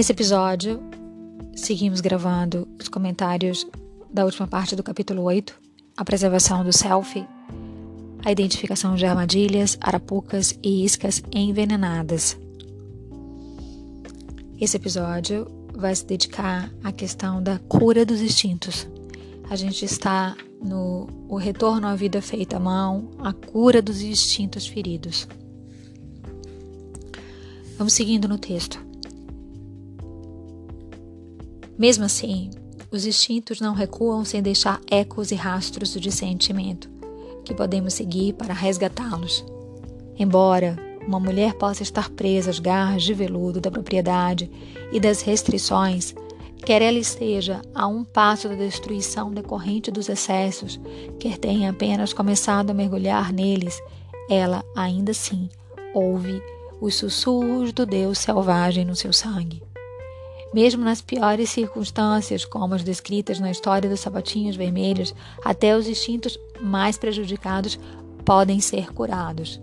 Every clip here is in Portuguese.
Nesse episódio, seguimos gravando os comentários da última parte do capítulo 8, a preservação do selfie, a identificação de armadilhas, arapucas e iscas envenenadas. Esse episódio vai se dedicar à questão da cura dos instintos. A gente está no o retorno à vida feita à mão, a cura dos instintos feridos. Vamos seguindo no texto. Mesmo assim, os instintos não recuam sem deixar ecos e rastros de sentimento que podemos seguir para resgatá-los. Embora uma mulher possa estar presa às garras de veludo da propriedade e das restrições, quer ela esteja a um passo da destruição decorrente dos excessos, quer tenha apenas começado a mergulhar neles, ela ainda assim ouve os sussurros do Deus selvagem no seu sangue. Mesmo nas piores circunstâncias, como as descritas na história dos sapatinhos vermelhos, até os instintos mais prejudicados podem ser curados.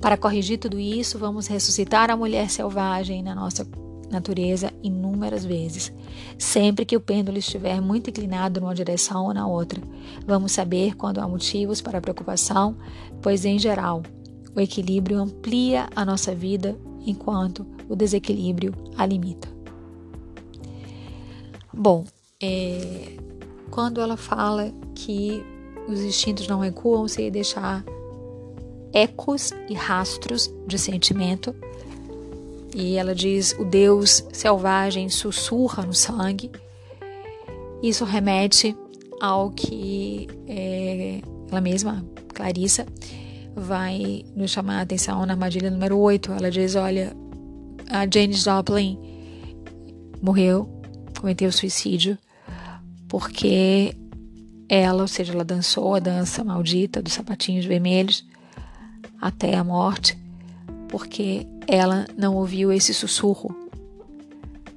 Para corrigir tudo isso, vamos ressuscitar a mulher selvagem na nossa natureza inúmeras vezes. Sempre que o pêndulo estiver muito inclinado numa direção ou na outra, vamos saber quando há motivos para preocupação, pois, em geral, o equilíbrio amplia a nossa vida enquanto o desequilíbrio a limita. Bom, é, quando ela fala que os instintos não recuam sem deixar ecos e rastros de sentimento, e ela diz o Deus selvagem sussurra no sangue, isso remete ao que é, ela mesma, Clarissa, vai nos chamar a atenção na armadilha número 8. Ela diz: olha, a Jane Joplin morreu, cometeu suicídio, porque ela, ou seja, ela dançou a dança maldita dos sapatinhos vermelhos até a morte, porque ela não ouviu esse sussurro,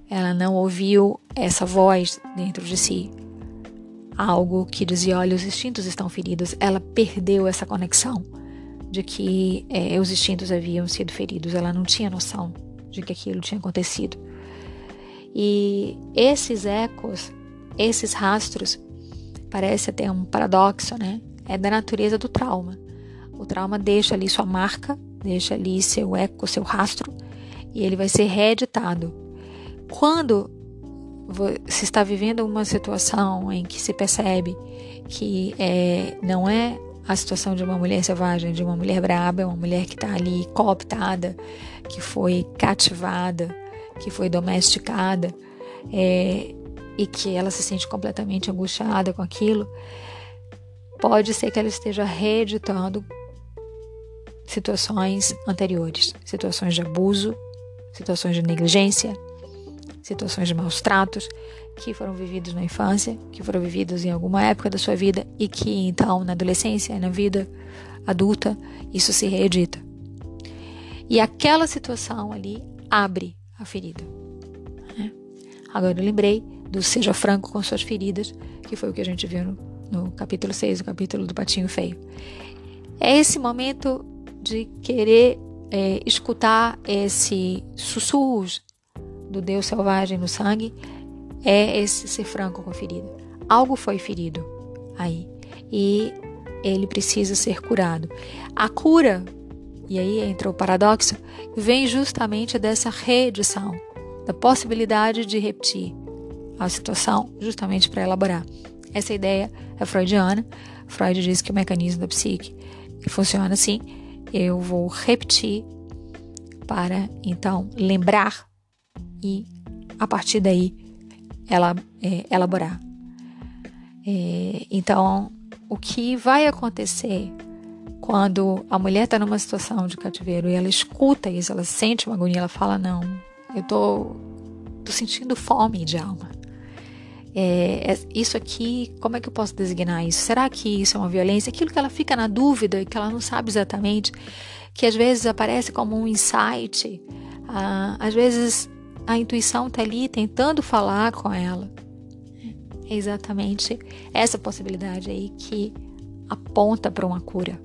ela não ouviu essa voz dentro de si, algo que dizia: olha, os instintos estão feridos. Ela perdeu essa conexão de que é, os instintos haviam sido feridos, ela não tinha noção de que aquilo tinha acontecido. E esses ecos, esses rastros, parece até um paradoxo, né? É da natureza do trauma. O trauma deixa ali sua marca, deixa ali seu eco, seu rastro, e ele vai ser reeditado. Quando se está vivendo uma situação em que se percebe que é, não é a situação de uma mulher selvagem, de uma mulher braba, uma mulher que está ali cooptada, que foi cativada, que foi domesticada, é, e que ela se sente completamente angustiada com aquilo, pode ser que ela esteja reeditando situações anteriores, situações de abuso, situações de negligência, situações de maus tratos que foram vividos na infância, que foram vividos em alguma época da sua vida e que então na adolescência e na vida adulta isso se reedita. E aquela situação ali abre a ferida. Né? Agora eu lembrei do Seja Franco com suas feridas, que foi o que a gente viu no, no capítulo 6, o capítulo do Patinho Feio. É esse momento de querer é, escutar esse sussurros do Deus selvagem no sangue é esse ser franco com a ferida. Algo foi ferido aí e ele precisa ser curado. A cura, e aí entra o paradoxo, vem justamente dessa reedição, da possibilidade de repetir a situação justamente para elaborar. Essa ideia é freudiana. Freud diz que o mecanismo da psique funciona assim. Eu vou repetir para então lembrar e a partir daí ela, é, elaborar. É, então, o que vai acontecer quando a mulher está numa situação de cativeiro e ela escuta isso, ela sente uma agonia, ela fala: Não, eu tô, tô sentindo fome de alma. É, é, isso aqui, como é que eu posso designar isso? Será que isso é uma violência? Aquilo que ela fica na dúvida, que ela não sabe exatamente, que às vezes aparece como um insight, ah, às vezes a intuição está ali tentando falar com ela. É exatamente essa possibilidade aí que aponta para uma cura,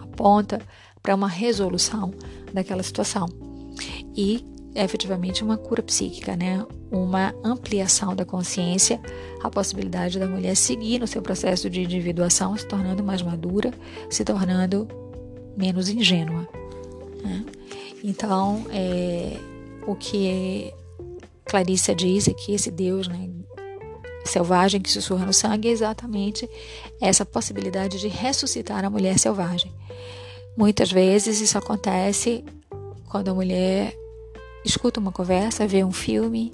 aponta para uma resolução daquela situação. E efetivamente uma cura psíquica, né? Uma ampliação da consciência, a possibilidade da mulher seguir no seu processo de individuação, se tornando mais madura, se tornando menos ingênua. Né? Então, é, o que Clarissa diz é que esse Deus né, selvagem que sussurra no sangue é exatamente essa possibilidade de ressuscitar a mulher selvagem. Muitas vezes isso acontece quando a mulher escuta uma conversa, vê um filme.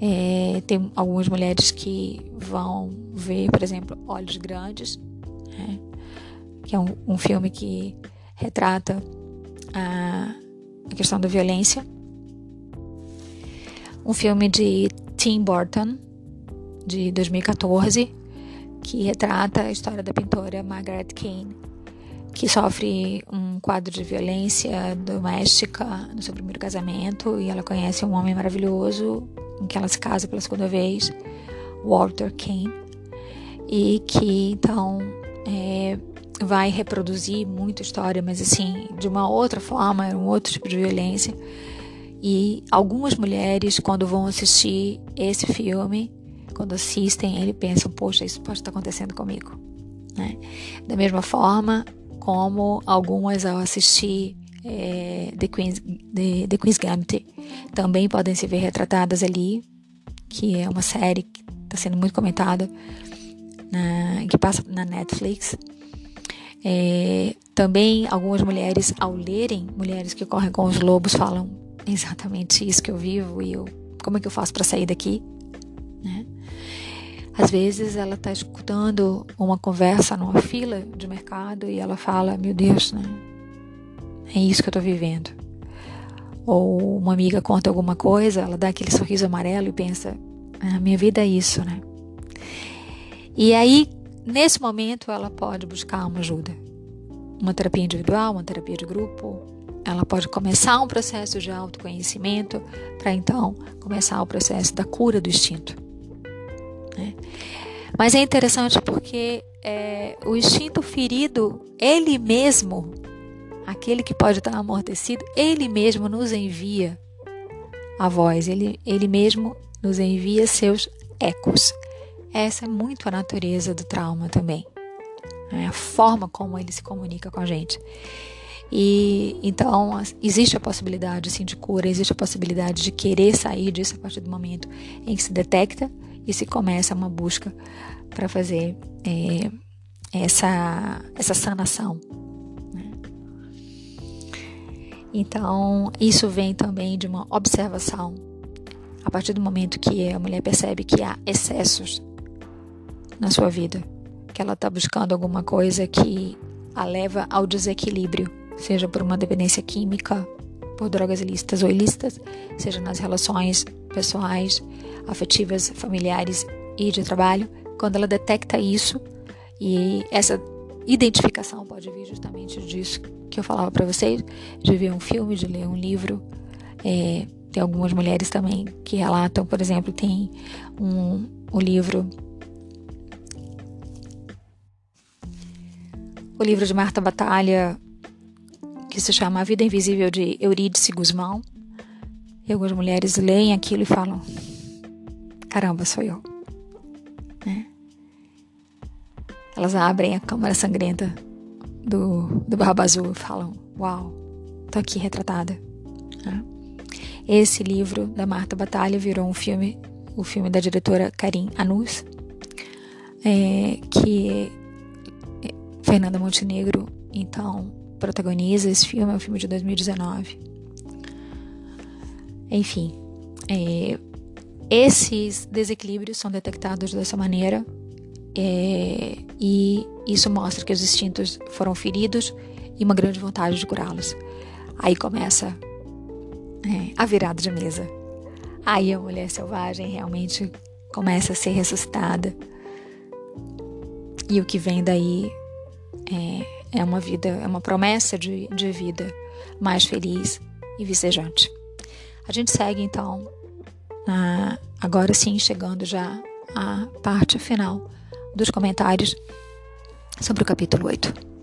É, tem algumas mulheres que vão ver, por exemplo, Olhos Grandes, né? que é um, um, filme que retrata a, a questão da violência. Um filme de Tim Burton, de 2014, que retrata a história da pintora Margaret Kane que sofre um quadro de violência doméstica no seu primeiro casamento e ela conhece um homem maravilhoso em que ela se casa pela segunda vez, Walter Kane, e que então é, vai reproduzir muita história, mas assim, de uma outra forma, um outro tipo de violência. E algumas mulheres, quando vão assistir esse filme, quando assistem, ele pensam, poxa, isso pode estar acontecendo comigo. Né? Da mesma forma, como algumas ao assistir é, The, Queen's, The, The Queen's Gambit também podem se ver retratadas ali, que é uma série que está sendo muito comentada, na, que passa na Netflix. É, também algumas mulheres, ao lerem Mulheres que Correm com os Lobos, falam exatamente isso que eu vivo e eu, como é que eu faço para sair daqui? Né? Às vezes ela está escutando uma conversa numa fila de mercado e ela fala: Meu Deus, né? É isso que eu estou vivendo. Ou uma amiga conta alguma coisa, ela dá aquele sorriso amarelo e pensa: ah, Minha vida é isso, né? E aí, nesse momento, ela pode buscar uma ajuda. Uma terapia individual, uma terapia de grupo. Ela pode começar um processo de autoconhecimento para então começar o processo da cura do instinto. Né? Mas é interessante porque é, o instinto ferido, ele mesmo, aquele que pode estar amortecido, ele mesmo nos envia a voz, ele, ele mesmo nos envia seus ecos. Essa é muito a natureza do trauma também. Né? A forma como ele se comunica com a gente. E então existe a possibilidade assim, de cura, existe a possibilidade de querer sair disso a partir do momento em que se detecta e se começa uma busca para fazer é, essa, essa sanação. Né? Então, isso vem também de uma observação. A partir do momento que a mulher percebe que há excessos na sua vida, que ela está buscando alguma coisa que a leva ao desequilíbrio, seja por uma dependência química, por drogas ilícitas ou ilícitas, seja nas relações pessoais, afetivas, familiares e de trabalho, quando ela detecta isso e essa identificação pode vir justamente disso que eu falava para vocês, de ver um filme, de ler um livro. É, tem algumas mulheres também que relatam, por exemplo, tem um, um livro o livro de Marta Batalha que se chama A Vida Invisível de Eurídice Guzmão. E algumas mulheres leem aquilo e falam: Caramba, sou eu. Né? Elas abrem a câmara sangrenta do, do Barba Azul e falam: Uau, tô aqui retratada. Né? Esse livro da Marta Batalha virou um filme, o filme da diretora Karim Anus, é, que Fernanda Montenegro, então, protagoniza esse filme, é um filme de 2019. Enfim, é, esses desequilíbrios são detectados dessa maneira é, e isso mostra que os instintos foram feridos e uma grande vontade de curá-los. Aí começa é, a virada de mesa. Aí a mulher selvagem realmente começa a ser ressuscitada. E o que vem daí é é uma vida, é uma promessa de, de vida mais feliz e vicejante. A gente segue então, agora sim, chegando já à parte final dos comentários sobre o capítulo 8.